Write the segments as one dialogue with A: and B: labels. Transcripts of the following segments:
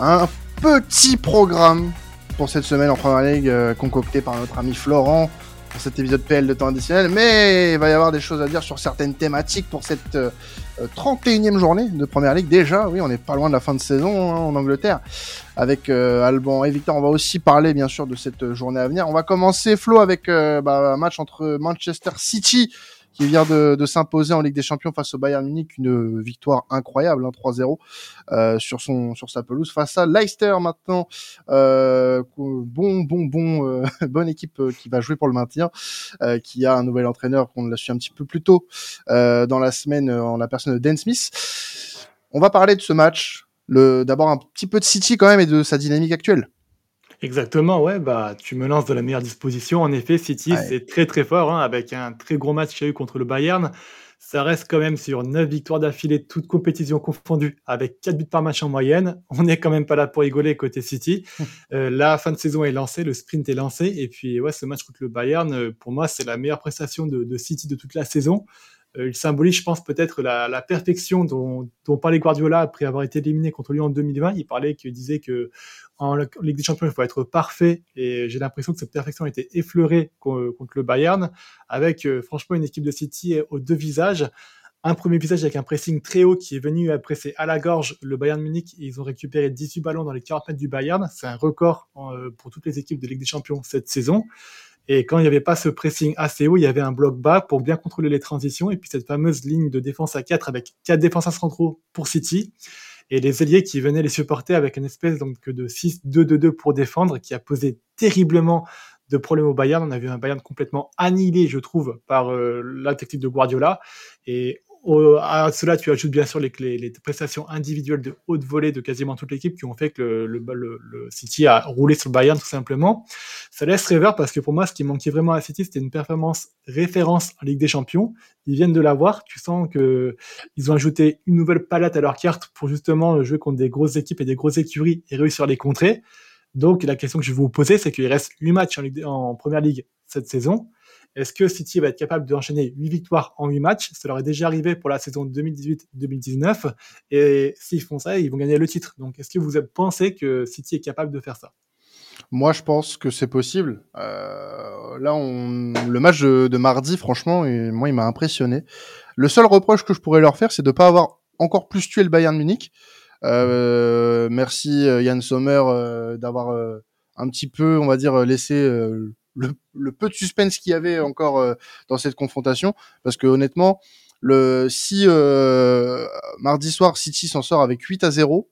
A: Un petit programme pour cette semaine en Première Ligue euh, concocté par notre ami Florent pour cet épisode PL de temps additionnel, mais il va y avoir des choses à dire sur certaines thématiques pour cette 31e euh, journée de Première Ligue. Déjà, oui, on n'est pas loin de la fin de saison hein, en Angleterre. Avec euh, Alban et Victor, on va aussi parler bien sûr de cette journée à venir. On va commencer, Flo, avec bah, un match entre Manchester City qui vient de, de s'imposer en Ligue des Champions face au Bayern Munich, une victoire incroyable, hein, 3-0 euh, sur son sur sa pelouse face à Leicester maintenant. Euh, bon bon bon euh, bonne équipe euh, qui va jouer pour le maintien, euh, qui a un nouvel entraîneur qu'on l'a su un petit peu plus tôt dans la semaine en la personne de Dan Smith. On va parler de ce match. D'abord un petit peu de City quand même et de sa dynamique actuelle.
B: Exactement, ouais, bah, tu me lances de la meilleure disposition. En effet, City, c'est très très fort, hein, avec un très gros match qu'il y a eu contre le Bayern. Ça reste quand même sur 9 victoires d'affilée, toutes compétitions confondues, avec 4 buts par match en moyenne. On n'est quand même pas là pour rigoler côté City. euh, la fin de saison est lancée, le sprint est lancé. Et puis, ouais, ce match contre le Bayern, euh, pour moi, c'est la meilleure prestation de, de City de toute la saison. Euh, il symbolise, je pense, peut-être la, la, perfection dont, dont, parlait Guardiola après avoir été éliminé contre Lyon en 2020. Il parlait, qu'il disait que en Ligue des Champions, il faut être parfait. Et j'ai l'impression que cette perfection a été effleurée contre le Bayern, avec euh, franchement une équipe de City aux deux visages. Un premier visage avec un pressing très haut qui est venu à presser à la gorge le Bayern Munich. ils ont récupéré 18 ballons dans les 40 mètres du Bayern. C'est un record euh, pour toutes les équipes de Ligue des Champions cette saison. Et quand il n'y avait pas ce pressing assez haut, il y avait un bloc bas pour bien contrôler les transitions. Et puis cette fameuse ligne de défense à 4 avec 4 défenseurs centraux pour City. Et les ailiers qui venaient les supporter avec une espèce donc de 6-2-2-2 pour défendre, qui a posé terriblement de problèmes au Bayern. On a vu un Bayern complètement annihilé, je trouve, par euh, la technique de Guardiola. Et à cela, tu ajoutes bien sûr les, les, prestations individuelles de haute volée de quasiment toute l'équipe qui ont fait que le, le, le, City a roulé sur le Bayern tout simplement. Ça laisse rêveur parce que pour moi, ce qui manquait vraiment à City, c'était une performance référence en Ligue des Champions. Ils viennent de l'avoir. Tu sens que ils ont ajouté une nouvelle palette à leur carte pour justement jouer contre des grosses équipes et des grosses écuries et réussir à les contrer. Donc la question que je vais vous poser, c'est qu'il reste 8 matchs en, Ligue, en Première Ligue cette saison. Est-ce que City va être capable d'enchaîner 8 victoires en 8 matchs? Ça leur est déjà arrivé pour la saison 2018-2019. Et s'ils font ça, ils vont gagner le titre. Donc, est-ce que vous pensez que City est capable de faire ça?
A: Moi, je pense que c'est possible. Euh, là, le match de, mardi, franchement, et moi, il m'a impressionné. Le seul reproche que je pourrais leur faire, c'est de ne pas avoir encore plus tué le Bayern Munich. Euh, merci Yann Sommer euh, d'avoir euh, un petit peu, on va dire, laissé euh, le, peu de suspense qu'il y avait encore euh, dans cette confrontation, parce que honnêtement, le si euh, mardi soir City s'en sort avec 8 à 0,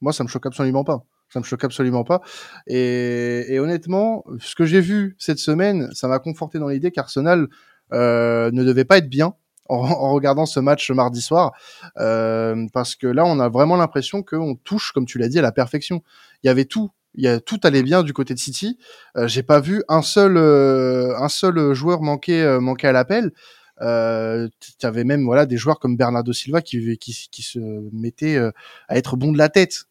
A: moi ça me choque absolument pas. Ça me choque absolument pas. Et, et honnêtement, ce que j'ai vu cette semaine, ça m'a conforté dans l'idée qu'Arsenal euh, ne devait pas être bien en, en, regardant ce match mardi soir, euh, parce que là, on a vraiment l'impression qu'on touche, comme tu l'as dit, à la perfection. Il y avait tout il y a, tout allait bien du côté de City. Euh, J'ai pas vu un seul euh, un seul joueur manquer euh, manquer à l'appel. Euh, tu même voilà des joueurs comme Bernardo Silva qui qui, qui se mettaient euh, à être bon de la tête.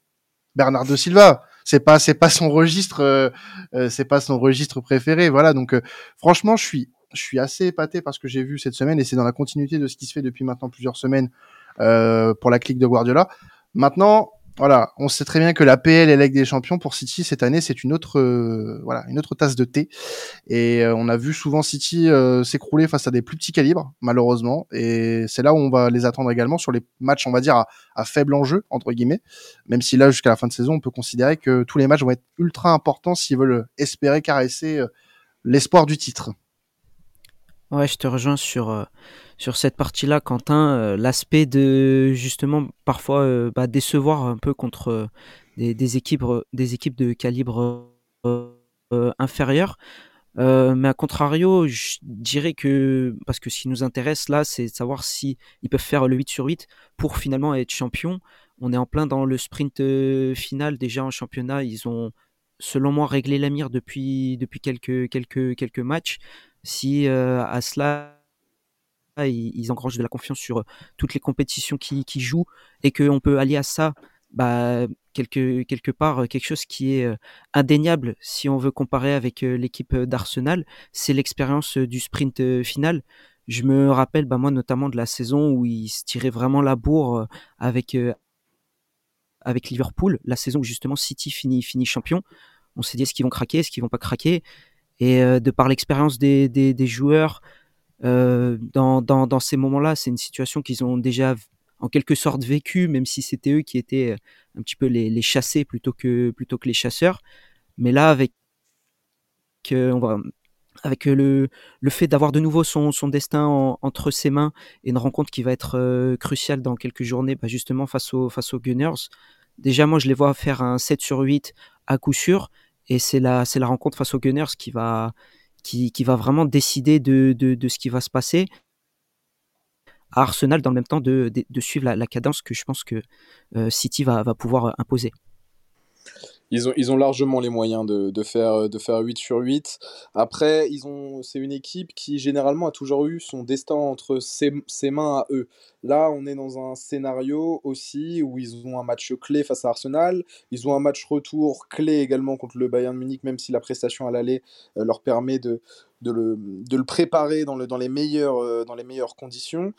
A: Bernardo Silva, c'est pas c'est pas son registre c'est pas son registre préféré. Voilà donc franchement je suis je suis assez épaté par ce que j'ai vu cette semaine et c'est dans la continuité de ce qui se fait depuis maintenant plusieurs semaines pour la clique de Guardiola. Maintenant, voilà, on sait très bien que la PL et la Ligue des Champions pour City cette année, c'est une autre, euh, voilà, une autre tasse de thé. Et euh, on a vu souvent City euh, s'écrouler face à des plus petits calibres, malheureusement. Et c'est là où on va les attendre également sur les matchs, on va dire à, à faible enjeu entre guillemets. Même si là, jusqu'à la fin de saison, on peut considérer que tous les matchs vont être ultra importants s'ils veulent espérer caresser l'espoir du titre.
C: Ouais, je te rejoins sur sur cette partie-là, Quentin, euh, l'aspect de justement parfois euh, bah, décevoir un peu contre euh, des, équipes, des équipes de calibre inférieur. mais à contrario, je dirais que, parce que ce qui nous intéresse là, c'est de savoir si ils peuvent faire le 8 sur 8 pour finalement être champion. On est en plein dans le sprint final déjà en championnat. Ils ont, selon moi, réglé la mire depuis, quelques matchs. Si à cela ils, engrangent de la confiance sur toutes les compétitions qu'ils qui jouent et qu'on peut allier à ça bah, quelque, quelque part quelque chose qui est indéniable si on veut comparer avec l'équipe d'Arsenal, c'est l'expérience du sprint final. Je me rappelle bah, moi notamment de la saison où ils se tiraient vraiment la bourre avec avec Liverpool, la saison où justement City finit, finit champion. On s'est dit est-ce qu'ils vont craquer, est-ce qu'ils vont pas craquer? Et de par l'expérience des, des, des, joueurs, dans, dans, dans, ces moments-là, c'est une situation qu'ils ont déjà en quelque sorte vécu, même si c'était eux qui étaient un petit peu les, les, chassés plutôt que, plutôt que les chasseurs. Mais là, avec, on va, avec le, le fait d'avoir de nouveau son, son destin entre ses mains et une rencontre qui va être cruciale dans quelques journées, bah justement face, au, face aux Gunners. Déjà, moi, je les vois faire un 7 sur 8 à coup sûr. Et c'est la, c'est la rencontre face aux Gunners qui va, qui, qui va vraiment décider de, de, de, ce qui va se passer. À Arsenal dans le même temps de, de, suivre la, cadence que je pense que euh, City va, va pouvoir imposer
D: ils ont, ils ont largement les moyens de, de, faire, de faire 8 sur 8. Après, c'est une équipe qui généralement a toujours eu son destin entre ses, ses, mains à eux. Là, on est dans un scénario aussi où ils ont un match clé face à Arsenal. Ils ont un match retour clé également contre le Bayern Munich, même si la prestation à l'aller euh, leur permet de, de, le, de le préparer dans, le, dans, les meilleures, euh, dans les meilleures conditions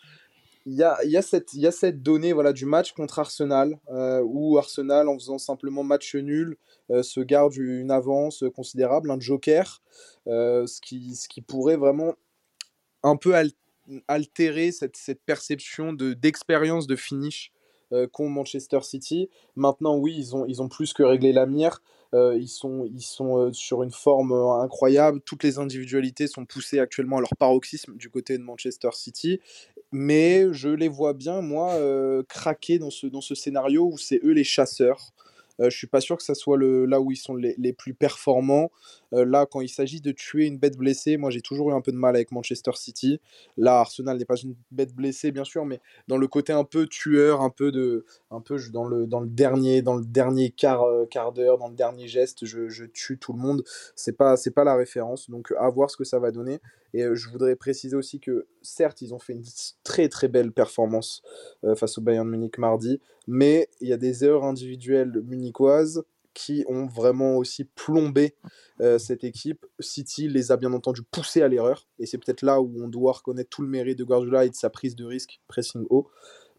D: il y a, y, a cette, y a cette donnée voilà, du match contre Arsenal, euh, où Arsenal, en faisant simplement match nul, euh, se garde une avance considérable, un joker, euh, ce, qui, ce qui pourrait vraiment un peu altérer cette, cette perception d'expérience de, finish qu'ont Manchester City. Maintenant, oui, ils ont, ils ont plus que réglé la mire. ils sont, ils sont sur une forme incroyable. Toutes les individualités sont poussées actuellement à leur paroxysme du côté de Manchester City mais je les vois bien, moi, euh, craquer dans ce, dans ce scénario où c'est eux les chasseurs. Euh, je suis pas sûr que ça soit le, là où ils sont les, les plus performants. Euh, là, quand il s'agit de tuer une bête blessée, moi j'ai toujours eu un peu de mal avec Manchester City. Là, Arsenal n'est pas une bête blessée, bien sûr, mais dans le côté un peu tueur, un peu de, un peu dans le, dans le dernier, dans le dernier quart, euh, quart d'heure, dans le dernier geste, je, je, tue tout le monde. C'est pas, c'est pas la référence. Donc à voir ce que ça va donner. Et je voudrais préciser aussi que certes, ils ont fait une très très belle performance face au Bayern Munich mardi, mais il y a des erreurs individuelles munichoises qui ont vraiment aussi plombé euh, cette équipe. City les a bien entendu poussés à l'erreur, et c'est peut-être là où on doit reconnaître tout le mérite de Guardiola et de sa prise de risque, pressing haut.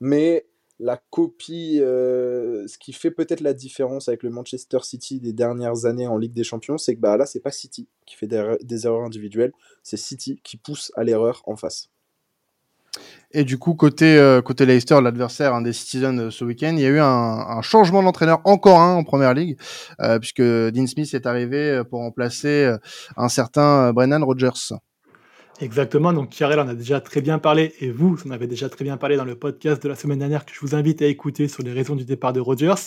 D: Mais la copie, euh, ce qui fait peut-être la différence avec le Manchester City des dernières années en Ligue des Champions, c'est que bah, là, c'est pas City qui fait des, des erreurs individuelles, c'est City qui pousse à l'erreur en face.
A: Et du coup, côté, euh, Leicester, l'adversaire un des Citizens euh, ce week-end, il y a eu un, changement d'entraîneur, encore un en première ligue, euh, puisque Dean Smith est arrivé pour remplacer un certain Brennan Rodgers.
B: Exactement, donc Karel en a déjà très bien parlé, et vous, vous en avez déjà très bien parlé dans le podcast de la semaine dernière que je vous invite à écouter sur les raisons du départ de Rodgers.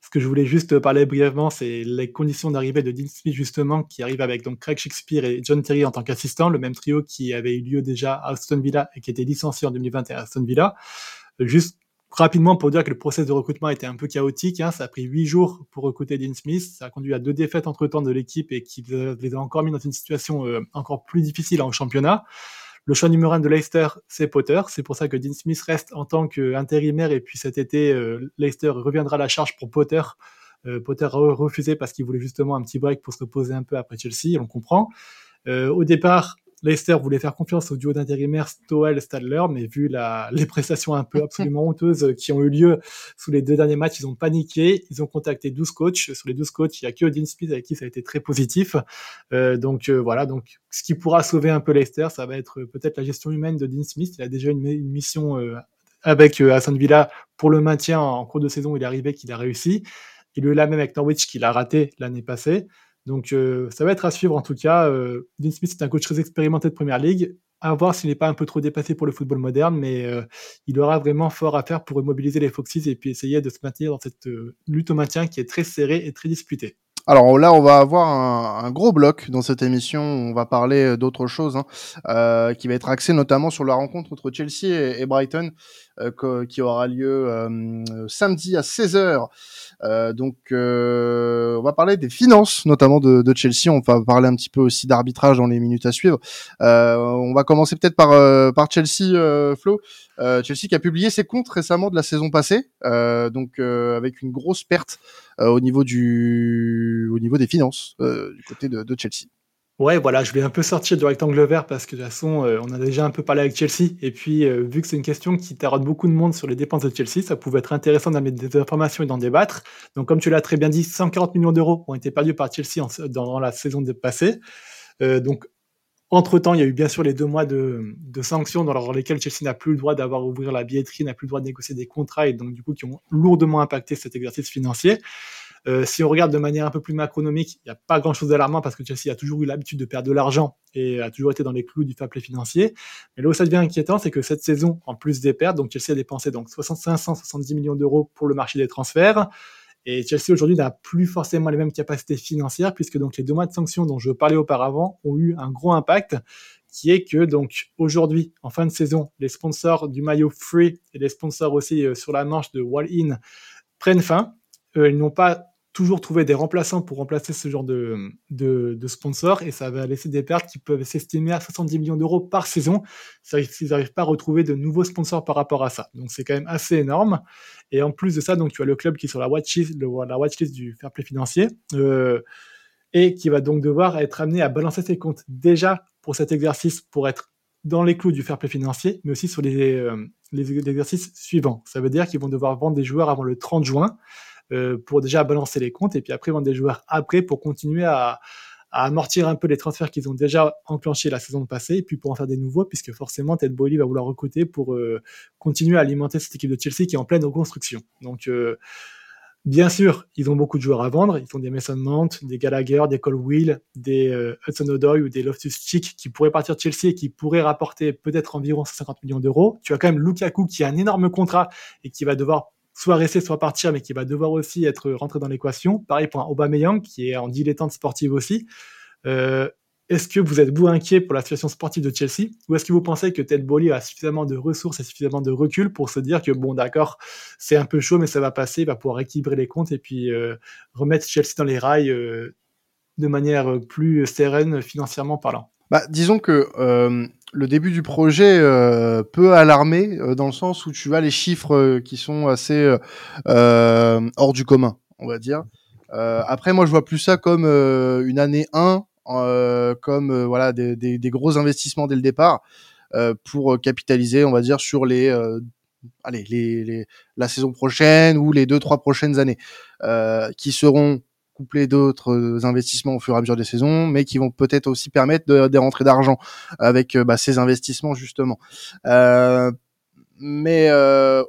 B: Ce que je voulais juste parler brièvement, c'est les conditions d'arrivée de Dean Smith, justement, qui arrive avec donc Craig Shakespeare et John Terry en tant qu'assistant, le même trio qui avait eu lieu déjà à Aston Villa et qui était licencié en 2021 à Aston Villa. Juste rapidement pour dire que le process de recrutement était un peu chaotique. Hein. Ça a pris huit jours pour recruter Dean Smith. Ça a conduit à deux défaites entre temps de l'équipe et qui les a encore mis dans une situation euh, encore plus difficile en championnat. Le choix numéro un de Leicester, c'est Potter. C'est pour ça que Dean Smith reste en tant qu'intérimaire et puis cet été, euh, Leicester reviendra à la charge pour Potter. Euh, Potter a refusé parce qu'il voulait justement un petit break pour se reposer un peu après Chelsea, on comprend. au départ, Leicester voulait faire confiance au duo d'intérimaires Stowell-Stadler, mais vu la, les prestations un peu absolument honteuses qui ont eu lieu sous les deux derniers matchs, ils ont paniqué. Ils ont contacté 12 coachs. Sur les 12 coachs, il y a que Dean Smith avec qui ça a été très positif. Euh, donc euh, voilà, donc ce qui pourra sauver un peu Leicester, ça va être peut-être la gestion humaine de Dean Smith. Il a déjà une, une mission euh, avec euh, Aston Villa pour le maintien en cours de saison. Il est arrivé qu'il a réussi. Il est là même avec Norwich qu'il a raté l'année passée. Donc euh, ça va être à suivre en tout cas. Euh, Dean Smith est un coach très expérimenté de Première Ligue. À voir s'il n'est pas un peu trop dépassé pour le football moderne, mais euh, il aura vraiment fort à faire pour immobiliser les Foxes et puis essayer de se maintenir dans cette euh, lutte au maintien qui est très serrée et très disputée.
A: Alors là, on va avoir un, gros bloc dans cette émission. On va parler d'autre chose, hein, euh, qui va être axé notamment sur la rencontre entre Chelsea et, et Brighton, euh, qui aura lieu euh, samedi à 16h. Euh, donc, euh, on va parler des finances, notamment de, de, Chelsea. On va parler un petit peu aussi d'arbitrage dans les minutes à suivre. on va commencer peut-être par, par Chelsea, Flo. Chelsea qui a publié ses comptes récemment de la saison passée, donc avec une grosse perte au niveau du au niveau des finances du côté de, Chelsea.
B: Ouais, voilà, je vais un peu sortir du rectangle vert parce que de toute façon, euh, on a déjà un peu parlé avec Chelsea. Et puis, euh, vu que c'est une question qui taraude beaucoup de monde sur les dépenses de Chelsea, ça pouvait être intéressant d'amener des informations et d'en débattre. Donc, comme tu l'as très bien dit, 140 millions d'euros ont été perdus par Chelsea dans la saison passée. Euh, donc, entre-temps, il y a eu bien sûr les deux mois de, sanctions dans lesquels Chelsea n'a plus le droit d'avoir ouvert la billetterie, n'a plus le droit de négocier des contrats et donc du coup qui ont lourdement impacté cet exercice financier. Euh, si on regarde de manière un peu plus macronomique, il n'y a pas grand-chose d'alarmant parce que Chelsea a toujours eu l'habitude de perdre de l'argent et a toujours été dans les clous du fair financier. Mais là où ça devient inquiétant, c'est que cette saison, en plus des pertes, donc Chelsea a dépensé donc 570 millions d'euros pour le marché des transferts. Et Chelsea aujourd'hui n'a plus forcément les mêmes capacités financières puisque donc les deux mois de sanctions dont je parlais auparavant ont eu un gros impact qui est que donc aujourd'hui en fin de saison les sponsors du maillot free et les sponsors aussi euh, sur la manche de Wall In prennent fin. Euh, ils n'ont pas toujours trouver des remplaçants pour remplacer ce genre de, de, de sponsors et ça va laisser des pertes qui peuvent s'estimer à 70 millions d'euros par saison s'ils n'arrivent pas à retrouver de nouveaux sponsors par rapport à ça. Donc c'est quand même assez énorme. Et en plus de ça, donc tu as le club qui est sur la watchlist, la watchlist du fair play financier euh, et qui va donc devoir être amené à balancer ses comptes déjà pour cet exercice pour être dans les clous du fair play financier, mais aussi sur les, euh, les exercices suivants. Ça veut dire qu'ils vont devoir vendre des joueurs avant le 30 juin. Euh, pour déjà balancer les comptes et puis après vendre des joueurs après pour continuer à, amortir un peu les transferts qu'ils ont déjà enclenchés la saison passée et puis pour en faire des nouveaux puisque forcément Ted Boyle va vouloir recruter pour euh, continuer à alimenter cette équipe de Chelsea qui est en pleine reconstruction. Donc euh, Bien sûr, ils ont beaucoup de joueurs à vendre. Ils ont des Mason Mount, des Gallagher, des Colwill, des Hudson Odoi ou des Loftus-Cheek qui pourraient partir de Chelsea et qui pourraient rapporter peut-être environ 150 millions d'euros. Tu as quand même Lukaku qui a un énorme contrat et qui va devoir soit rester, soit partir, mais qui va devoir aussi être rentré dans l'équation. Pareil pour un Aubameyang, qui est en dilettante sportive aussi. Euh, est-ce que vous êtes vous inquiet pour la situation sportive de Chelsea? Ou est-ce que vous pensez que Ted Bolly a suffisamment de ressources et suffisamment de recul pour se dire que bon d'accord c'est un peu chaud mais ça va passer, il va pouvoir équilibrer les comptes et puis euh, remettre Chelsea dans les rails euh, de manière plus sereine financièrement parlant?
A: Bah, disons que le début du projet euh, peut alarmer euh, dans le sens où tu as les chiffres euh, qui sont assez hors du commun, on va dire. après, moi, je vois plus ça comme une année 1, comme voilà des, des, des, gros investissements dès le départ pour capitaliser, on va dire, sur les allez les, les, la saison prochaine ou les deux trois prochaines années, qui seront couplés d'autres euh, investissements au fur et à mesure des saisons, mais qui vont peut-être aussi permettre de, des rentrées d'argent avec euh, bah, ces investissements justement. Euh, mais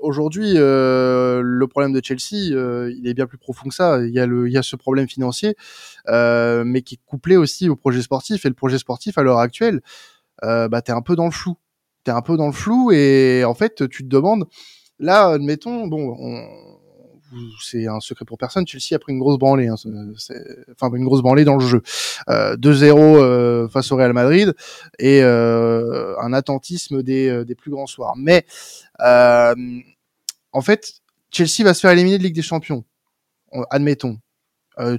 A: aujourd'hui, le problème de Chelsea, il est bien plus profond que ça. Il y a, le, il ce problème financier, mais qui est couplé aussi au projet sportif. Et le projet sportif, à l'heure actuelle, bah, tu es un peu dans le flou. Tu es un peu dans le flou et en fait, tu te demandes, là, admettons, bon, on, c'est un secret pour personne, Chelsea a pris une grosse branlée, hein, enfin une grosse branlée dans le jeu. Euh, 2-0 euh, face au Real Madrid et euh, un attentisme des, euh, des, plus grands soirs. Mais en fait, Chelsea va se faire éliminer de Ligue des Champions. Admettons.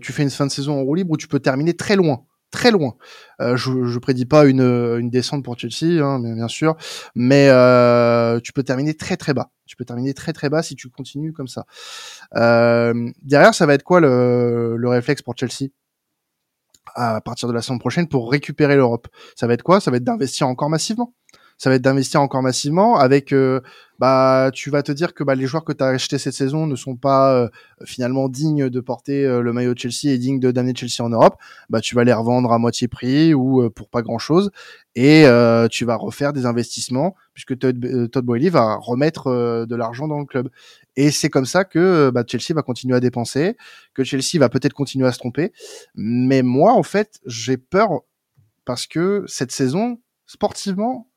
A: tu fais une fin de saison en roue libre où tu peux terminer très loin très loin. Euh, je, je prédis pas une, une descente pour Chelsea, hein, bien sûr, mais euh, tu peux terminer très très bas. Tu peux terminer très très bas si tu continues comme ça. Euh, derrière, ça va être quoi le, le réflexe pour Chelsea à partir de la saison prochaine pour récupérer l'Europe? Ça va être quoi? Ça va être d'investir encore massivement ça va être d'investir encore massivement avec euh, bah tu vas te dire que bah, les joueurs que tu as achetés cette saison ne sont pas euh, finalement dignes de porter euh, le maillot de Chelsea et dignes de d'amener Chelsea en Europe, bah tu vas les revendre à moitié prix ou pour pas grand-chose et tu vas refaire des investissements puisque Todd, Todd va remettre de l'argent dans le club. Et c'est comme ça que bah, Chelsea va continuer à dépenser, que Chelsea va peut-être continuer à se tromper. Mais moi, en fait, j'ai peur parce que cette saison, sportivement,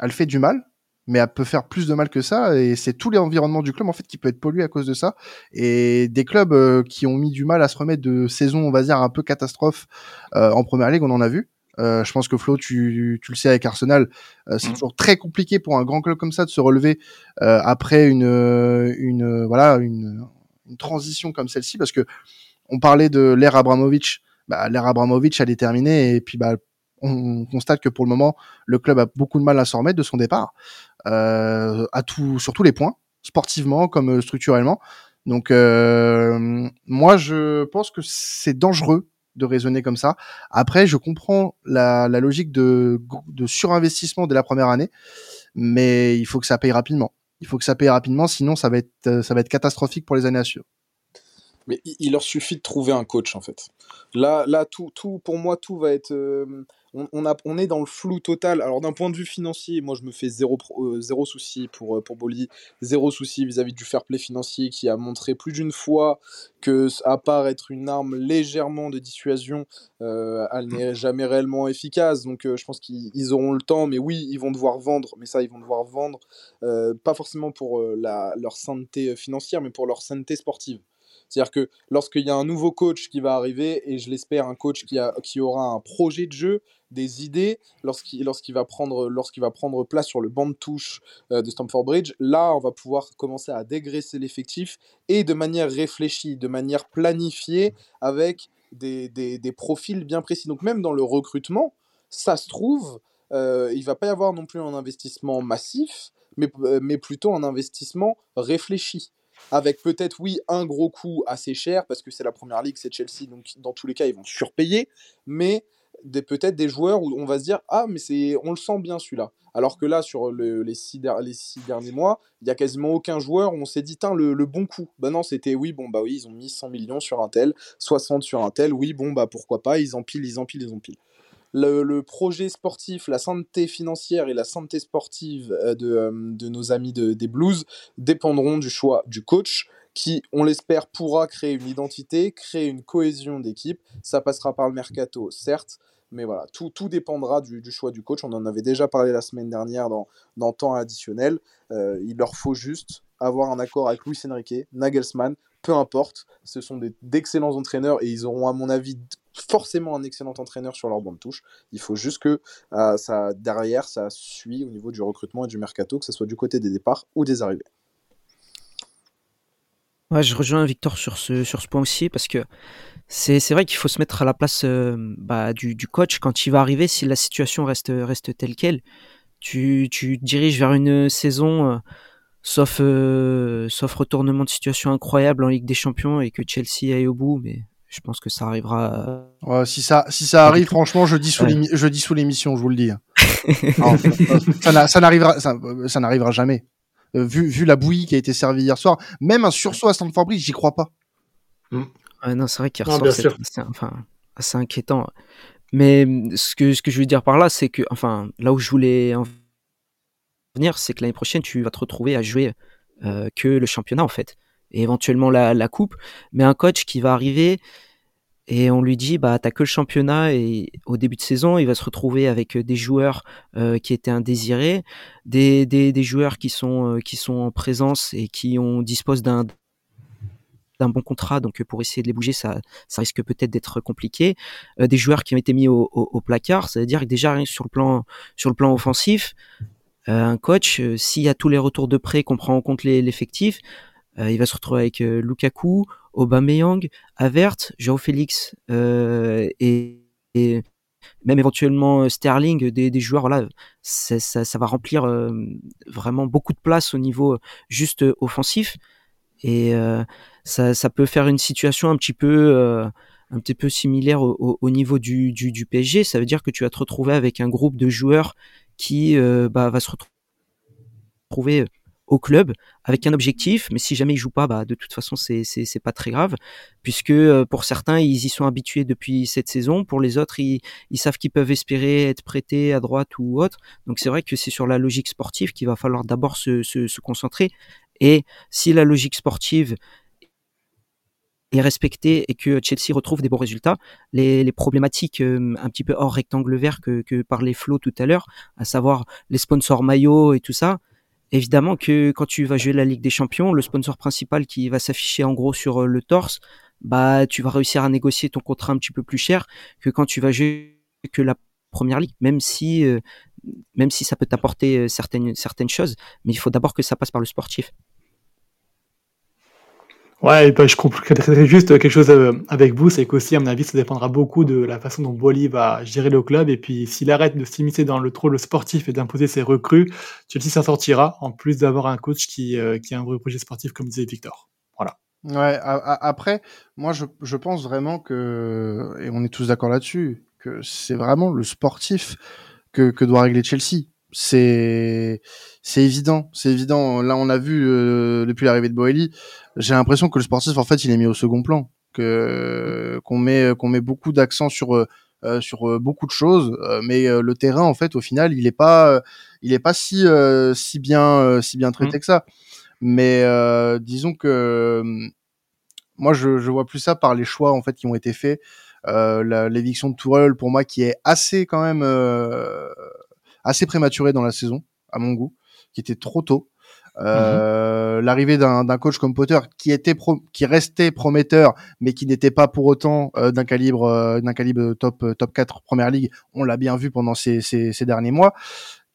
A: elle fait du mal, mais elle peut faire plus de mal que ça et c'est tous les environnements du club en fait qui peut être pollué à cause de ça. Et des clubs euh, qui ont mis du mal à se remettre de saison on va dire un peu catastrophe euh, en première ligue on en a vu. Euh, je pense que Flo tu, tu le sais avec Arsenal c'est mm. toujours très compliqué pour un grand club comme ça de se relever après une une voilà une, une transition comme celle-ci parce que on parlait de l'ère Abramovich. Bah, l'ère Abramovich elle est terminée et puis bah on constate que pour le moment, le club a beaucoup de mal à s'en remettre de son départ, euh, à tout, sur tous les points, sportivement comme euh, structurellement. Donc, euh, moi, je pense que c'est dangereux de raisonner comme ça. Après, je comprends la, logique de, de surinvestissement de la première année, mais il faut que ça paye rapidement. Il faut que ça paye rapidement, sinon ça va être, ça va être catastrophique pour les années à suivre.
D: Il leur suffit de trouver un coach en fait. Là, là tout, tout, pour moi, tout va être. Euh, on, a, on est dans le flou total. Alors d'un point de vue financier, moi je me fais zéro, euh, zéro souci pour, euh, pour Bolly, zéro souci vis-à-vis du fair play financier qui a montré plus d'une fois que, à part être une arme légèrement de dissuasion, elle n'est jamais réellement efficace. Donc je pense qu'ils auront le temps, mais oui, ils vont devoir vendre, mais ça, ils vont devoir vendre, pas forcément pour leur sainteté financière, mais pour leur sainteté sportive. C'est-à-dire que lorsqu'il y a un nouveau coach qui va arriver, et je l'espère un coach qui, a, qui aura un projet de jeu, des idées, lorsqu'il va, prendre, va prendre place sur le banc de touche euh, de Stamford Bridge, là, on va pouvoir commencer à dégraisser l'effectif, et de manière réfléchie, de manière planifiée, avec des, des, des profils bien précis. Donc même dans le recrutement, ça se trouve, euh, il va pas y avoir non plus un investissement massif, mais, euh, mais plutôt un investissement réfléchi avec peut-être, oui, un gros coup assez cher, parce que c'est la première ligue, c'est Chelsea, donc dans tous les cas, ils vont surpayer, mais des, peut-être des joueurs où on va se dire, ah, mais c'est, on le sent bien celui-là. Alors que là, sur les, six derniers mois, il n'y a quasiment aucun joueur où on s'est dit, le, le, bon coup. Ben non, c'était, oui, bon, bah oui, ils ont mis 100 millions sur un tel, 60 sur un tel, oui, bon, bah pourquoi pas, ils empilent, ils empilent, ils empilent le, projet sportif, la santé financière et la santé sportive euh, de, euh, de nos amis de, des Blues dépendront du choix du coach qui, on l'espère, pourra créer une identité, créer une cohésion d'équipe. Ça passera par le mercato, certes, mais voilà, tout, tout dépendra du, du, choix du coach. On en avait déjà parlé la semaine dernière dans, dans temps additionnel. Euh, il leur faut juste avoir un accord avec Luis Enrique, Nagelsmann, peu importe. Ce sont d'excellents entraîneurs et ils auront, à mon avis, forcément un excellent entraîneur sur leur bande touche. Il faut juste que euh, ça, derrière, ça suit au niveau du recrutement et du mercato, que ce soit du côté des départs ou des arrivées.
C: Ouais, je rejoins Victor sur ce, sur ce point aussi, parce que c'est vrai qu'il faut se mettre à la place euh, bah, du, du, coach quand il va arriver, si la situation reste, reste telle qu'elle. Tu, tu diriges vers une saison, euh, sauf, sauf retournement de situation incroyable en Ligue des Champions et que Chelsea aille au bout, mais je pense que ça arrivera.
A: Ouais, si ça, si ça arrive, franchement, je dis sous sous l'émission, je vous le dis. ça n'arrivera, ça, n'arrivera jamais. Euh, vu, vu la bouillie qui a été servie hier soir, même un sursaut à Stanford Bridge, j'y crois pas.
C: Mm. non, c'est vrai qu'il ressort, c'est enfin, assez inquiétant. Mais ce que, ce que je veux dire par là, c'est que, enfin, là où je voulais en venir, c'est que l'année prochaine, tu vas te retrouver à jouer euh, que le championnat, en fait et éventuellement la, coupe, mais un coach qui va arriver et on lui dit bah t'as que le championnat et au début de saison il va se retrouver avec des joueurs euh, qui étaient indésirés, des, des, des, joueurs qui sont euh, qui sont en présence et qui ont dispose d'un d'un bon contrat, donc pour essayer de les bouger, ça, ça risque peut-être d'être compliqué. Euh, des joueurs qui ont été mis au, au, placard, c'est-à-dire que déjà sur le plan sur le plan offensif, un coach, s'il y a tous les retours de prêt qu'on prend en compte l'effectif, euh, il va se retrouver avec euh, Lukaku, Aubameyang, Avert, Joao Félix euh, et, et, même éventuellement Sterling, des, des joueurs. Voilà, ça, ça, va remplir vraiment beaucoup de place au niveau juste offensif et ça, ça, peut faire une situation un petit peu un petit peu similaire au, au, niveau du, du, du, PSG. Ça veut dire que tu vas te retrouver avec un groupe de joueurs qui bah, va se retrouver au club avec un objectif, mais si jamais ils jouent pas, bah de toute façon c'est c'est pas très grave, puisque euh, pour certains ils y sont habitués depuis cette saison, pour les autres ils, ils savent qu'ils peuvent espérer être prêtés à droite ou autre. Donc c'est vrai que c'est sur la logique sportive qu'il va falloir d'abord se, se, se concentrer. Et si la logique sportive est respectée et que Chelsea retrouve des bons résultats, les, les problématiques euh, un petit peu hors rectangle vert que, que parlait Flo tout à l'heure, à savoir les sponsors maillots et tout ça, Évidemment que quand tu vas jouer la Ligue des Champions, le sponsor principal qui va s'afficher en gros sur euh, le torse, bah tu vas réussir à négocier ton contrat un petit peu plus cher que quand tu vas jouer que la première ligue, même si euh, même si ça peut t'apporter euh, certaines certaines choses, mais il faut d'abord que ça passe par le sportif.
B: Ouais, bah, je compléterai juste quelque chose euh, avec vous, c'est qu'aussi, à mon avis, ça dépendra beaucoup de la façon dont Bolly va gérer le club. Et puis, s'il arrête de s'immiscer dans le troll sportif et d'imposer ses recrues, Chelsea s'en sortira, en plus d'avoir un coach qui, euh, qui a un vrai projet sportif, comme disait Victor. Voilà.
A: Ouais, après, moi je, je pense vraiment que, et on est tous d'accord là-dessus, que c'est vraiment le sportif que, que doit régler Chelsea. C'est c'est évident, c'est évident. Là, on a vu euh, depuis l'arrivée de Boeli, j'ai l'impression que le sportif, en fait, il est mis au second plan, que qu'on met qu'on met beaucoup d'accent sur euh, sur beaucoup de choses, mais le terrain, en fait, au final, il est pas il est pas si si bien si bien traité mmh. que ça. Mais euh, disons que moi, je, je, vois plus ça par les choix en fait qui ont été faits. Euh, L'éviction de Tourelle, pour moi, qui est assez quand même euh, assez prématurée dans la saison, à mon goût, qui était trop tôt. Euh, mmh L'arrivée d'un coach comme Potter, qui était qui restait prometteur, mais qui n'était pas pour autant euh, d'un calibre euh, d'un calibre top top 4 première ligue, on l'a bien vu pendant ces, ces, ces derniers mois.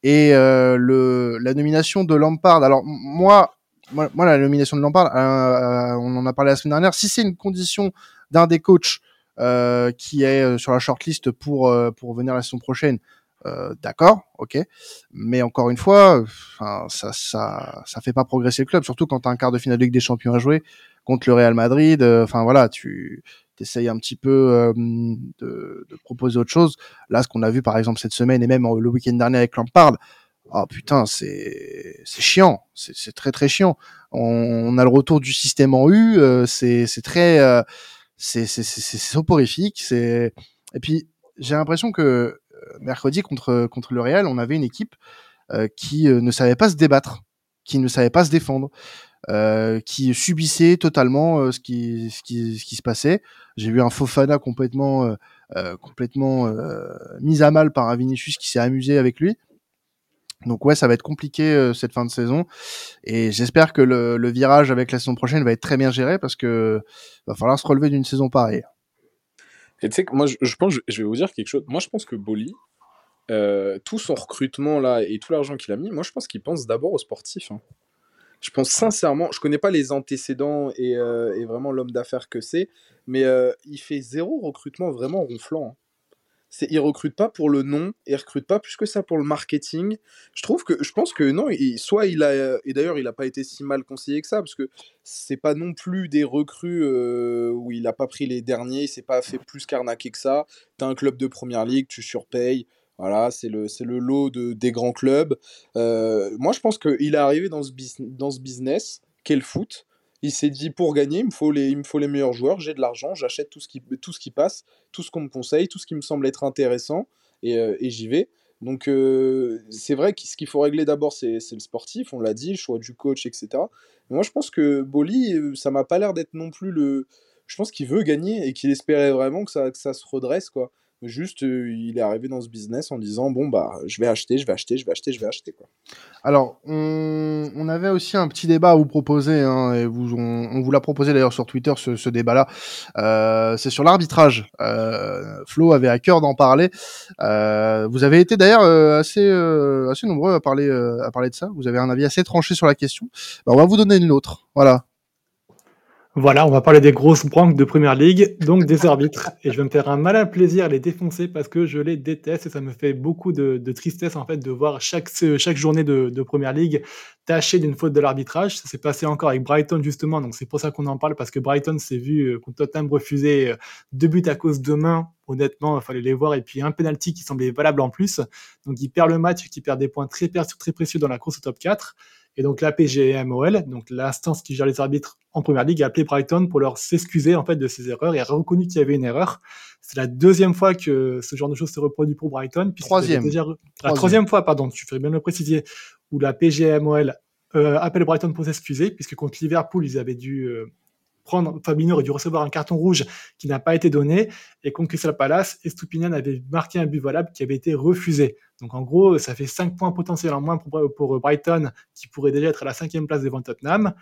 A: Et le la nomination de Lampard. Alors moi, moi, moi, la nomination de Lampard, on en a parlé la semaine dernière. Si c'est une condition d'un des coachs qui est sur la shortlist pour pour venir la saison prochaine, d'accord, ok. Mais encore une fois, enfin, ça ça ça fait pas progresser le club, surtout quand tu as un quart de finale de Ligue des Champions à jouer contre le Real Madrid. Enfin voilà, tu essayes un petit peu de, de, proposer autre chose. Là, ce qu'on a vu par exemple cette semaine et même le week-end dernier avec Lampard, oh putain, c'est chiant, c'est très très chiant. On, a le retour du système en U, euh, c'est très euh, c'est soporifique, c'est et puis j'ai l'impression que euh, mercredi contre contre le Real, on avait une équipe qui ne savait pas se débattre, qui ne savait pas se défendre. qui subissait totalement ce, qui, ce, qui, ce qui se passait. J'ai vu un Fofana complètement complètement mis à mal par un Vinicius qui s'est amusé avec lui. Donc ouais, ça va être compliqué euh, cette fin de saison et j'espère que le, le, virage avec la saison prochaine va être très bien géré parce que va falloir se relever d'une saison pareille.
D: Et tu sais que moi je, pense, je vais vous dire quelque chose. Moi je pense que Boli, euh, tout son recrutement là et tout l'argent qu'il a mis, moi je pense qu'il pense d'abord aux sportifs. Hein. Je pense sincèrement, je connais pas les antécédents et, euh, vraiment l'homme d'affaires que c'est, mais euh, il fait zéro recrutement vraiment ronflant. Hein c'est il recrute pas pour le nom, il recrute pas plus que ça pour le marketing. Je trouve que je pense que non, soit il a et d'ailleurs il a pas été si mal conseillé que ça parce que c'est pas non plus des recrues euh, où il a pas pris les derniers, il s'est pas fait plus carnaquer que ça. T'as un club de première ligue, tu surpayes. Voilà, c'est le, c'est le lot de, des grands clubs. Euh, moi, je pense qu'il est arrivé dans ce, dans ce business, qu'est le foot, il s'est dit pour gagner, il me faut les, il me faut les meilleurs joueurs, j'ai de l'argent, j'achète tout, ce qui, tout ce qui passe, tout ce qu'on me conseille, tout ce qui me semble être intéressant, et, euh, et j'y vais. Donc euh, c'est vrai que ce qu'il faut régler d'abord, c'est le sportif, on l'a dit, le choix du coach, etc. moi je pense que Boli, euh, ça m'a pas l'air d'être non plus le... Je pense qu'il veut gagner et qu'il espérait vraiment que ça, que ça se redresse, quoi. Juste, euh, il est arrivé dans ce business en disant bon bah je vais acheter, je vais acheter, je vais acheter, je vais acheter quoi.
A: Alors on, avait aussi un petit débat à vous proposer hein, et on, vous l'a proposé d'ailleurs sur Twitter ce, débat-là. Euh, c'est sur l'arbitrage. Euh, Flo avait à cœur d'en parler. Vous avez été d'ailleurs assez assez nombreux à parler à parler de ça. Vous avez un avis assez tranché sur la question. Bah, on va vous donner une autre. Voilà.
B: Voilà, on va parler des grosses branques de première ligue, donc des arbitres. Et je vais me faire un malin plaisir à les défoncer parce que je les déteste et ça me fait beaucoup de, tristesse en fait de voir chaque, chaque journée de, de première ligue tachée d'une faute de l'arbitrage. Ça s'est passé encore avec Brighton justement, donc c'est pour ça qu'on en parle parce que Brighton s'est vu euh, contre Tottenham refuser euh, deux buts à cause de main. Honnêtement, il fallait les voir et puis un penalty qui semblait valable en plus. Donc il perd le match, qui perd des points très, très précieux dans la course au top 4. Et donc la PGMOL, donc l'instance qui gère les arbitres en première ligue, a appelé Brighton pour leur s'excuser en fait de ces erreurs et a reconnu qu'il y avait une erreur. C'est la deuxième fois que ce genre de choses se reproduit pour Brighton.
A: Troisième.
B: Déjà... La troisième fois, pardon, tu ferais bien le préciser, où la PGMOL euh, appelle Brighton pour s'excuser, puisque contre Liverpool, ils avaient dû euh, prendre, Fabinho aurait dû recevoir un carton rouge qui n'a pas été donné, et contre Crystal Palace, Estupinian avait marqué un but valable qui avait été refusé. Donc en gros, ça fait 5 points potentiels en moins pour, Brighton, qui pourrait déjà être à la cinquième place devant Tottenham.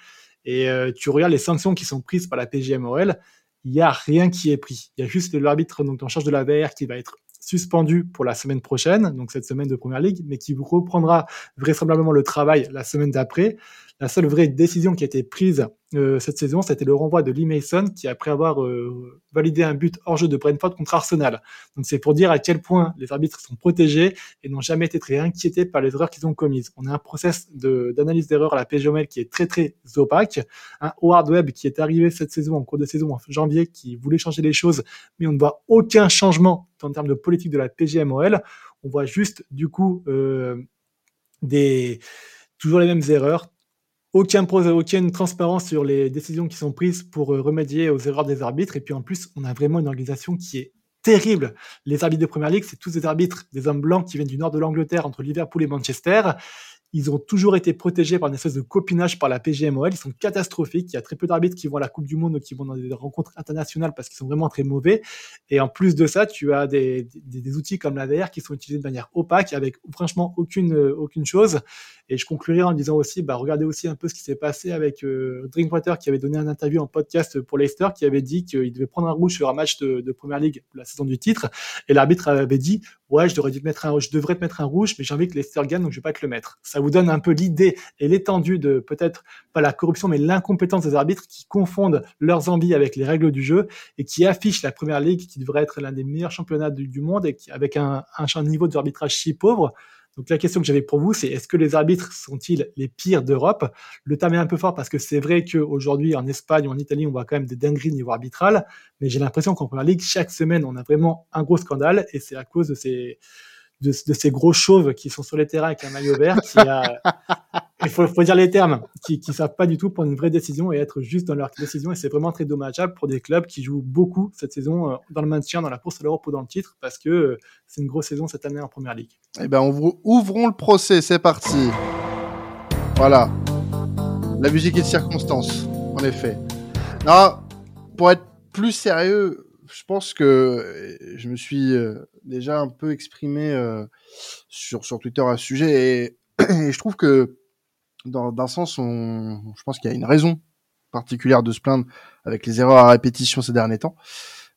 B: Et euh, tu regardes les sanctions qui sont prises par la PGMOL, il n'y a rien qui est pris. Il y a juste l'arbitre donc en charge de la VR qui va être suspendu pour la semaine prochaine, donc cette semaine de Première Ligue, mais qui reprendra vraisemblablement le travail la semaine d'après. La seule vraie décision qui a été prise euh, cette saison, c'était le renvoi de Lee Mason qui, après avoir euh, validé un but hors jeu de Brentford contre Arsenal. Donc c'est pour dire à quel point les arbitres sont protégés et n'ont jamais été très inquiétés par les erreurs qu'ils ont commises. On a un process d'analyse d'erreurs à la PGML qui est très très opaque. Un Howard Webb qui est arrivé cette saison, en cours de saison, en janvier, qui voulait changer les choses, mais on ne voit aucun changement en termes de politique de la PGMOL. On voit juste du coup euh, des toujours les mêmes erreurs, aucun, aucune transparence sur les décisions qui sont prises pour euh, remédier aux erreurs des arbitres. Et puis en plus, on a vraiment une organisation qui est terrible. Les arbitres de Première Ligue, c'est tous des arbitres, des hommes blancs qui viennent du nord de l'Angleterre, entre Liverpool et Manchester. Ils ont toujours été protégés par une espèce de copinage par la PGMOL. Ils sont catastrophiques. Il y a très peu d'arbitres qui vont à la Coupe du Monde ou qui vont dans des rencontres internationales parce qu'ils sont vraiment très mauvais. Et en plus de ça, tu as des, des, outils comme la VR qui sont utilisés de manière opaque avec franchement aucune, aucune chose. Et je conclurai en disant aussi, bah, regardez aussi un peu ce qui s'est passé avec euh, Drinkwater qui avait donné un interview en podcast pour Leicester qui avait dit qu'il devait prendre un rouge sur un match de, de Première Ligue la saison du titre. Et l'arbitre avait dit, ouais, je devrais, te mettre un, je devrais mettre un rouge, mais j'ai envie que Leicester gagne, donc je vais pas te le mettre. Ça vous donne un peu l'idée et l'étendue de peut-être pas la corruption, mais l'incompétence des arbitres qui confondent leurs envies avec les règles du jeu et qui affichent la première ligue qui devrait être l'un des meilleurs championnats du, monde et qui, avec un, un niveau d'arbitrage si pauvre. Donc la question que j'avais pour vous, c'est est-ce que les arbitres sont-ils les pires d'Europe? Le terme est un peu fort parce que c'est vrai qu'aujourd'hui en Espagne ou en Italie, on voit quand même des dingueries niveau arbitral, mais j'ai l'impression qu'en Première Ligue, chaque semaine, on a vraiment un gros scandale et c'est à cause de ces de, ces gros chauves qui sont sur les terrains avec un maillot vert, il faut, faut, dire les termes, qui, qui savent pas du tout prendre une vraie décision et être juste dans leur décision. Et c'est vraiment très dommageable pour des clubs qui jouent beaucoup cette saison euh, dans le maintien, dans la course à l'Europe ou dans le titre, parce que euh, c'est une grosse saison cette année en Première Ligue.
A: Eh on ouvrons le procès, c'est parti. Voilà. La musique est de circonstance, en effet. Non, pour être plus sérieux, je pense que euh, je me suis déjà un peu exprimé sur, sur Twitter à ce sujet et, je trouve que d'un sens, on, je pense qu'il y a une raison particulière de se plaindre avec les erreurs à répétition ces derniers temps.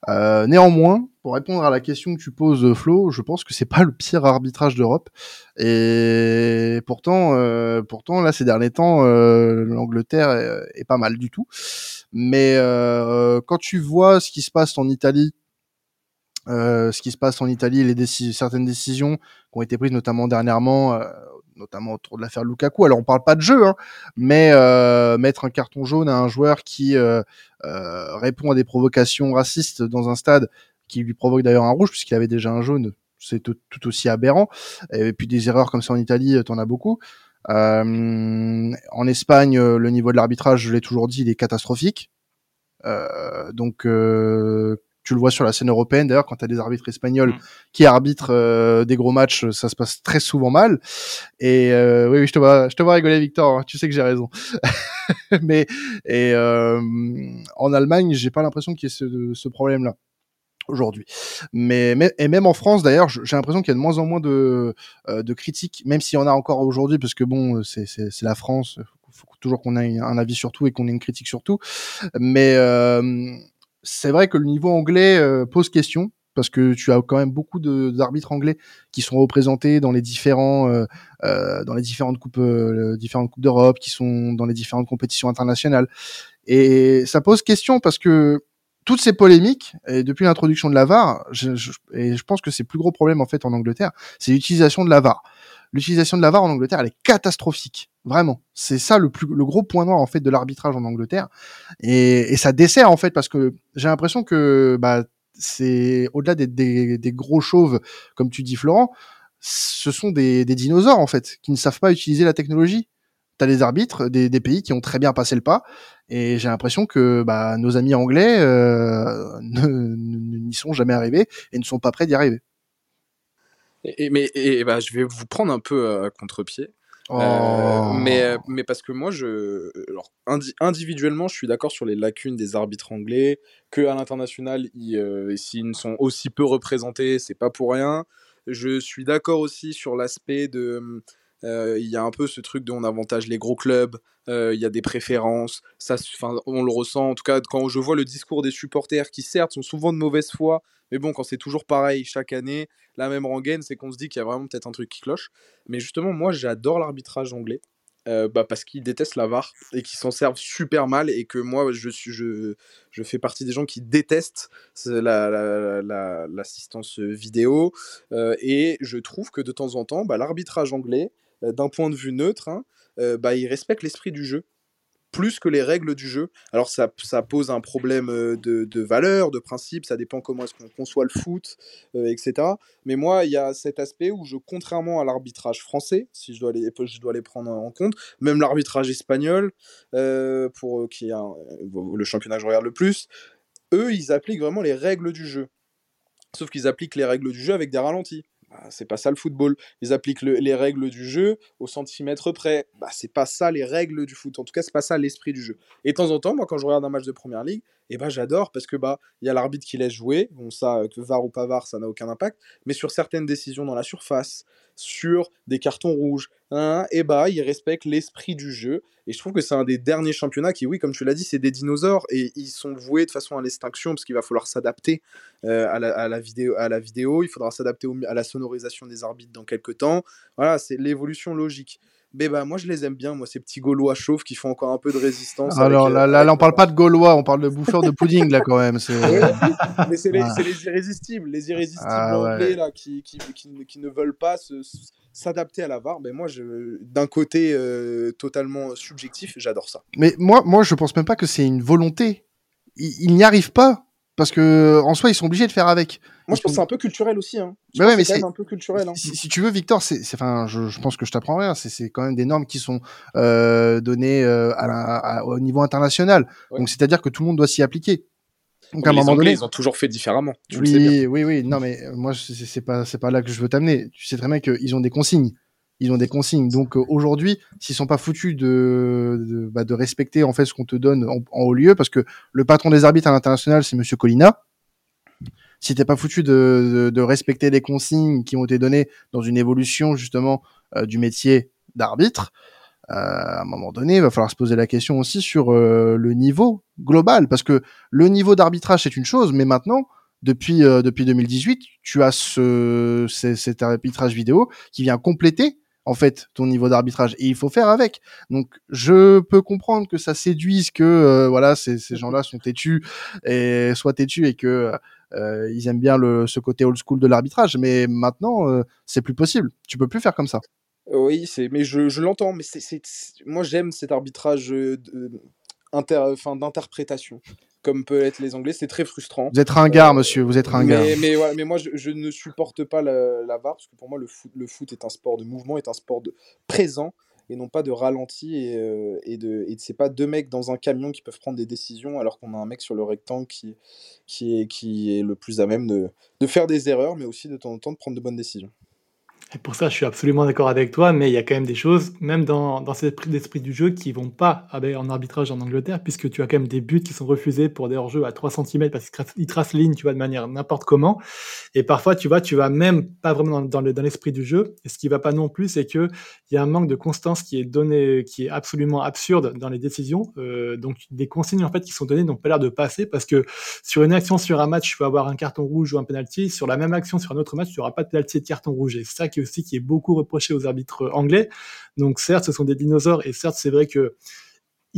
A: Euh, néanmoins, pour répondre à la question que tu poses, Flo, je pense que c'est pas le pire arbitrage d'Europe. Et pourtant, euh, pourtant là ces derniers temps, euh, l'Angleterre est, est, pas mal du tout. Mais euh, quand tu vois ce qui se passe en Italie, euh, ce qui se passe en Italie, les certaines décisions qui ont été prises notamment dernièrement, euh, notamment autour de l'affaire Lukaku. Alors on parle pas de jeu, hein, mais euh, mettre un carton jaune à un joueur qui euh, euh, répond à des provocations racistes dans un stade, qui lui provoque d'ailleurs un rouge puisqu'il avait déjà un jaune, c'est tout, aussi aberrant. Et puis des erreurs comme ça en Italie, t'en as beaucoup. En Espagne, le niveau de l'arbitrage, je l'ai toujours dit, il est catastrophique. Donc, tu le vois sur la scène européenne. D'ailleurs, quand tu as des arbitres espagnols mm. qui arbitrent des gros matchs, ça se passe très souvent mal. Et oui, oui, je te vois, je te vois rigoler, Victor. Hein. tu sais que j'ai raison. Mais et en Allemagne, j'ai pas l'impression qu'il y ait ce, ce problème-là aujourd'hui. Mais, mais, et même en France d'ailleurs, j'ai l'impression qu'il y a de moins en moins de, euh, de critiques, même s'il y en a encore aujourd'hui, parce que bon, c'est la France, faut toujours qu'on ait un avis sur tout et qu'on ait une critique sur tout. Mais euh, c'est vrai que le niveau anglais euh, pose question parce que tu as quand même beaucoup d'arbitres anglais qui sont représentés dans les différents euh, euh dans les différentes coupes différentes coupes d'Europe qui sont dans les différentes compétitions internationales et ça pose question parce que toutes ces polémiques, depuis l'introduction de la VAR, je, et je pense que c'est le plus gros problème en fait en Angleterre, c'est l'utilisation de la VAR. L'utilisation de la VAR en Angleterre, elle est catastrophique, vraiment. C'est ça le plus, le gros point noir en fait de l'arbitrage en Angleterre, et, et, ça dessert en fait parce que j'ai l'impression que bah c'est au-delà des, des, des, gros chauves, comme tu dis Florent, ce sont des, des dinosaures en fait qui ne savent pas utiliser la technologie t'as des arbitres des, des, pays qui ont très bien passé le pas et j'ai l'impression que bah, nos amis anglais euh, n'y sont jamais arrivés et ne sont pas prêts d'y arriver.
D: Et, mais et, bah, je vais vous prendre un peu à contre-pied. Euh, oh. mais, mais parce que moi, je, alors, individuellement, je suis d'accord sur les lacunes des arbitres anglais, que à l'international, euh, s'ils ne sont aussi peu représentés, c'est pas pour rien. Je suis d'accord aussi sur l'aspect de euh, il y a un peu ce truc de on avantage les gros clubs, euh, il y a des préférences, ça, on le ressent. En tout cas, quand je vois le discours des supporters qui certes sont souvent de mauvaise foi, mais bon, quand c'est toujours pareil chaque année, la même rengaine, c'est qu'on se dit qu'il y a vraiment peut-être un truc qui cloche. Mais justement, moi, j'adore l'arbitrage anglais. euh, bah parce qu'ils détestent la VAR et qu'ils s'en servent super mal et que moi je suis je, je fais partie des gens qui détestent l'assistance la, la, vidéo euh, et je trouve que de temps en temps bah, l'arbitrage anglais euh, d'un point de vue neutre hein, bah, il respecte l'esprit du jeu plus que les règles du jeu. Alors ça, ça pose un problème euh, de, valeur, de principe, ça dépend comment est-ce qu'on conçoit le foot, euh, etc. Mais moi, il y a cet aspect où je, contrairement à l'arbitrage français, si je dois les, je dois les prendre en compte, même l'arbitrage espagnol, euh, pour qui le championnat que je regarde le plus, eux, ils appliquent vraiment les règles du jeu. Sauf qu'ils appliquent les règles du jeu avec des ralentis. Bah, c'est pas ça le football. Ils appliquent les règles du jeu au centimètre près. Bah, c'est pas ça les règles du foot. En tout cas, c'est pas ça l'esprit du jeu. Et de temps en temps, moi, quand je regarde un match de première ligue, et bah, j'adore parce que bah il y a l'arbitre qui laisse jouer. Bon, ça, que VAR ou pas VAR, ça n'a aucun impact. Mais sur certaines décisions dans la surface, sur des cartons rouges, hein, et bah il respecte l'esprit du jeu. Et je trouve que c'est un des derniers championnats qui, oui, comme tu l'as dit, c'est des dinosaures et ils sont voués de façon à l'extinction parce qu'il va falloir s'adapter euh, à, la, vidéo, à la vidéo, il faudra s'adapter à la sonorisation des arbitres dans quelques temps. Voilà, c'est l'évolution logique. Mais bah, moi, je les aime bien, moi, ces petits Gaulois chauves qui font encore un peu de résistance.
A: Alors là, euh, là, là, on parle pas de Gaulois, on parle de bouffeurs de pudding, là, quand même.
D: mais c'est les, les, irrésistibles, les irrésistibles ah, anglais, là, qui, qui, qui, ne veulent pas s'adapter à la VAR. Mais moi, d'un côté euh, totalement subjectif, j'adore ça.
A: Mais moi, moi, je pense même pas que c'est une volonté. Ils, n'y arrivent pas parce que en soi ils sont obligés de faire avec.
D: Moi je pense que c'est un peu culturel aussi. Hein.
A: mais ouais, mais
D: c'est un peu culturel. Hein.
A: Si, tu veux, Victor, c'est, enfin, je, je, pense que je t'apprends rien. C'est quand même des normes qui sont euh, données euh, à au niveau international. Donc c'est-à-dire que tout le monde doit s'y appliquer.
D: Donc à un moment donné, ils ont toujours fait différemment.
A: Tu oui, oui, oui. Non, mais moi c'est pas c'est pas là que je veux t'amener. Tu sais très bien qu'ils ont des consignes ils ont des consignes. Donc euh, aujourd'hui, s'ils sont pas foutus de de, bah, de, respecter en fait ce qu'on te donne en, haut lieu, parce que le patron des arbitres à l'international c'est Monsieur Colina. Si t'es pas foutu de, de, respecter les consignes qui ont été données dans une évolution justement euh, du métier d'arbitre, euh, à un moment donné, il va falloir se poser la question aussi sur le niveau global, parce que le niveau d'arbitrage c'est une chose, mais maintenant depuis depuis 2018, tu as ce, cet arbitrage vidéo qui vient compléter en fait ton niveau d'arbitrage et il faut faire avec. Donc je peux comprendre que ça séduise que euh, voilà ces, ces gens-là sont têtus et soient têtus et que euh, ils aiment bien le ce côté old school de l'arbitrage, mais maintenant euh, c'est plus possible. Tu peux plus faire comme ça.
D: Oui, c'est mais je, je l'entends, mais c'est moi j'aime cet arbitrage d'interprétation comme peut être les Anglais. C'est très frustrant.
A: Vous êtes ringard, euh, monsieur, vous êtes ringard.
D: Mais, mais, mais moi, je, ne supporte pas la, la, VAR, parce que pour moi, le foot, le foot est un sport de mouvement, est un sport de présent, et non pas de ralenti. Et, euh, et, de, et c'est pas deux mecs dans un camion qui peuvent prendre des décisions, alors qu'on a un mec sur le rectangle qui, qui, est, qui est le plus à même de, de faire des erreurs, mais aussi de temps en temps de prendre de bonnes décisions.
B: Et pour ça, je suis absolument d'accord avec toi, mais il y a quand même des choses, même dans, dans cet esprit du jeu, qui vont pas en arbitrage en Angleterre, puisque tu as quand même des buts qui sont refusés pour des hors-jeux à 3 cm parce qu'ils tracent ligne, tu vois, de manière n'importe comment. Et parfois, tu vois, tu vas même pas vraiment dans, dans l'esprit du jeu. Et ce qui va pas non plus, c'est que il y a un manque de constance qui est donné, qui est absolument absurde dans les décisions. Euh, donc, des consignes, en fait, qui sont données n'ont pas l'air de passer parce que sur une action, sur un match, tu vas avoir un carton rouge ou un penalty. Sur la même action, sur un autre match, tu auras pas de penalty de carton rouge. Et ça qui qui est beaucoup reproché aux arbitres anglais. Donc certes, ce sont des dinosaures et certes, c'est vrai que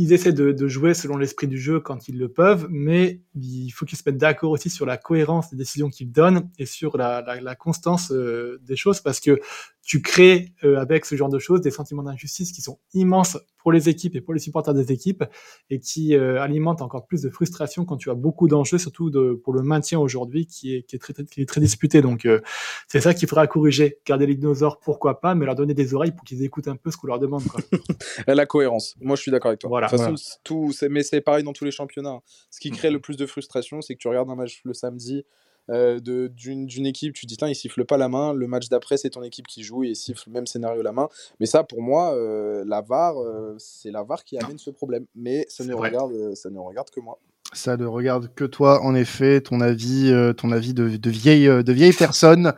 B: ils essaient de, jouer selon l'esprit du jeu quand ils le peuvent, mais il faut qu'ils se mettent d'accord aussi sur la cohérence des décisions qu'ils donnent et sur la, constance euh, des choses, parce que tu crées euh, avec ce genre de choses des sentiments d'injustice qui sont immenses pour les équipes et pour les supporters des équipes et qui euh, alimentent encore plus de frustration quand tu as beaucoup d'enjeux, surtout de, pour le maintien aujourd'hui qui est, qui est, très, qui est très disputé. Donc euh, c'est ça qu'il faudra corriger. Garder les dinosaures, pourquoi pas, mais leur donner des oreilles pour qu'ils écoutent un peu ce qu'on leur demande. Quoi.
D: La cohérence. Moi, je suis d'accord avec toi. Voilà, de toute façon, tout, mais c'est pareil dans tous les championnats. Ce qui crée le plus de frustration, c'est que tu regardes un match le samedi euh, d'une équipe, tu te dis, tiens, il siffle pas la main, le match d'après, c'est ton équipe qui joue et il siffle même scénario la main. Mais ça, pour moi, euh, la VAR, euh, c'est la VAR qui amène ce problème. Mais ça ne, regarde, ça ne regarde que moi.
A: Ça ne regarde que toi, en effet, ton avis, euh, ton avis de, de vieille, euh, de vieille personne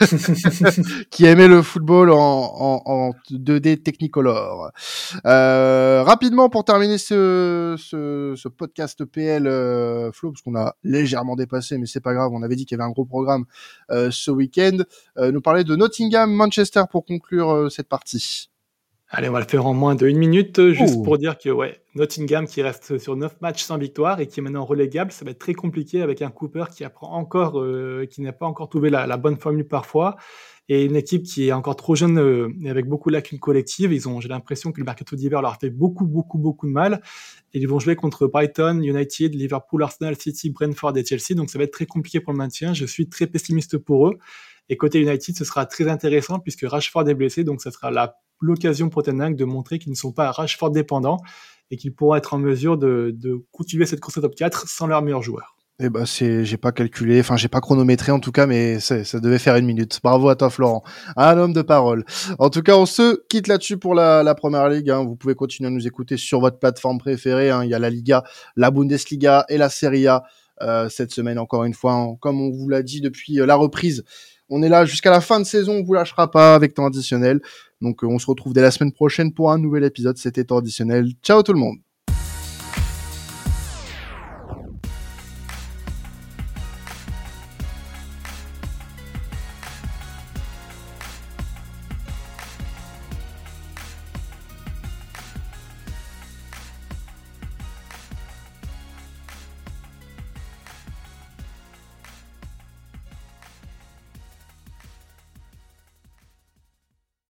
A: qui aimait le football en, en, en 2D Technicolor. Euh, rapidement pour terminer ce, ce, ce podcast PL euh, Flo, parce qu'on a légèrement dépassé, mais c'est pas grave. On avait dit qu'il y avait un gros programme ce week-end. nous parler de Nottingham, Manchester pour conclure cette partie.
B: Allez, on va le faire en moins de une minute, juste pour dire que ouais, Nottingham qui reste sur 9 matchs sans victoire et qui est maintenant relégable, ça va être très compliqué avec un Cooper qui apprend encore, euh, qui n'a pas encore trouvé la, bonne formule parfois, et une équipe qui est encore trop jeune euh, et avec beaucoup de lacunes collectives. Ils ont, j'ai l'impression que le mercato d'hiver leur a fait beaucoup, beaucoup, beaucoup de mal. Et ils vont jouer contre Brighton, United, Liverpool, Arsenal, City, Brentford et Chelsea, donc ça va être très compliqué pour le maintien. Je suis très pessimiste pour eux. Et côté United, ce sera très intéressant puisque Rashford est blessé, donc ça sera l'occasion pour Ten de montrer qu'ils ne sont pas Rashford dépendants et qu'ils pourront être en mesure de, de continuer cette course au top 4 sans leur meilleur joueur.
A: Eh ben c'est, j'ai pas calculé, enfin j'ai pas chronométré en tout cas, mais ça devait faire une minute. Bravo à toi Florent, un homme de parole. En tout cas, on se quitte là-dessus pour la, la première ligue. Hein. Vous pouvez continuer à nous écouter sur votre plateforme préférée. Hein. Il y a la Liga, la Bundesliga et la Serie A euh, cette semaine encore une fois. Hein. Comme on vous l'a dit depuis euh, la reprise, on est là jusqu'à la fin de saison. On vous lâchera pas avec temps additionnel. Donc euh, on se retrouve dès la semaine prochaine pour un nouvel épisode. C'était temps additionnel. Ciao tout le monde.